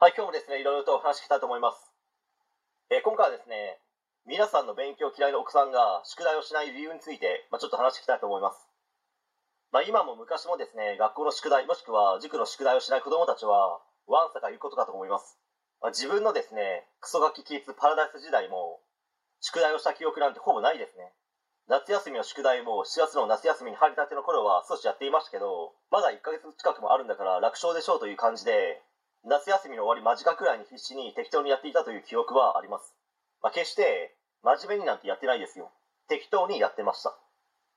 はい、今日もですね、いろいろとお話ししたいと思います。えー今回はですね、皆さんの勉強嫌いな奥さんが宿題をしない理由について、まあ、ちょっと話していきたいと思います。まあ、今も昔もですね、学校の宿題、もしくは塾の宿題をしない子供たちは、わんさか言うことかと思います。まあ、自分のですね、クソガキキッズパラダイス時代も、宿題をした記憶なんてほぼないですね。夏休みの宿題も4月の夏休みに入りたての頃は少しやっていましたけど、まだ1ヶ月近くもあるんだから楽勝でしょうという感じで、夏休みの終わり間近くらいに必死に適当にやっていたという記憶はあります。まあ、決して真面目になんてやってないですよ。適当にやってました。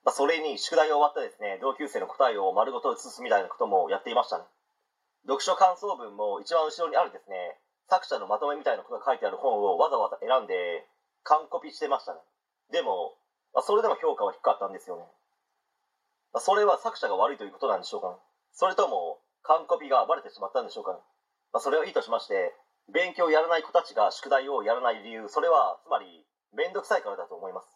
まあ、それに宿題が終わったですね、同級生の答えを丸ごと写すみたいなこともやっていましたね。読書感想文も一番後ろにあるですね、作者のまとめみたいなことが書いてある本をわざわざ選んで、完コピしてましたね。でも、まあ、それでも評価は低かったんですよね。まあ、それは作者が悪いということなんでしょうかね。それとも、完コピがバレてしまったんでしょうかね。まあ、それはいいとしまして、勉強をやらない子たちが宿題をやらない理由、それは、つまり、めんどくさいからだと思います。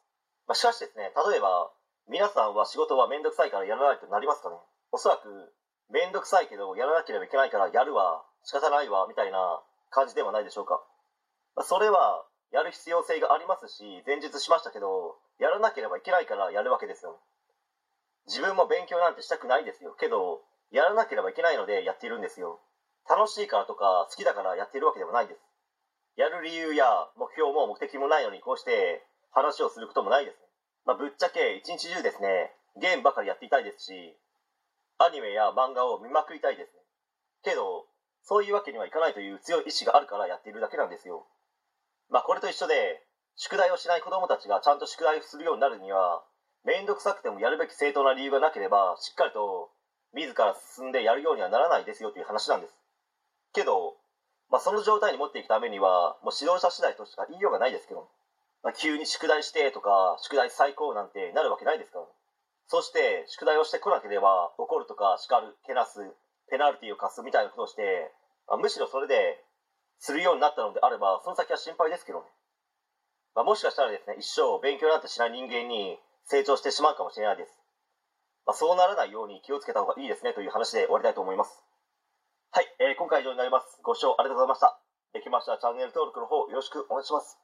まあ、しかしですね、例えば、皆さんは仕事はめんどくさいからやらないとなりますかね。おそらく、めんどくさいけど、やらなければいけないからやるわ、仕方ないわ、みたいな感じではないでしょうか。まあ、それは、やる必要性がありますし、前述しましたけど、やらなければいけないからやるわけですよ。自分も勉強なんてしたくないですよ。けど、やらなければいけないのでやっているんですよ。楽しいからとか好きだからやっているわけでもないです。やる理由や目標も目的もないのにこうして話をすることもないですね。まあ、ぶっちゃけ一日中ですね、ゲームばかりやっていたいですし、アニメや漫画を見まくりたいですね。けど、そういうわけにはいかないという強い意志があるからやっているだけなんですよ。まあこれと一緒で、宿題をしない子供たちがちゃんと宿題をするようになるには、めんどくさくてもやるべき正当な理由がなければ、しっかりと自ら進んでやるようにはならないですよという話なんです。けど、まあ、その状態に持っていくためには、もう指導者次第としか言いようがないですけど、まあ、急に宿題してとか、宿題最高なんてなるわけないですから、そして、宿題をしてこなければ、怒るとか叱る、けなす、ペナルティを課すみたいなことをして、まあ、むしろそれで、するようになったのであれば、その先は心配ですけどね。まあ、もしかしたらですね、一生勉強なんてしない人間に成長してしまうかもしれないです。まあ、そうならないように気をつけた方がいいですねという話で終わりたいと思います。はい、えー今回は以上になります。ご視聴ありがとうございました。できましたらチャンネル登録の方よろしくお願いします。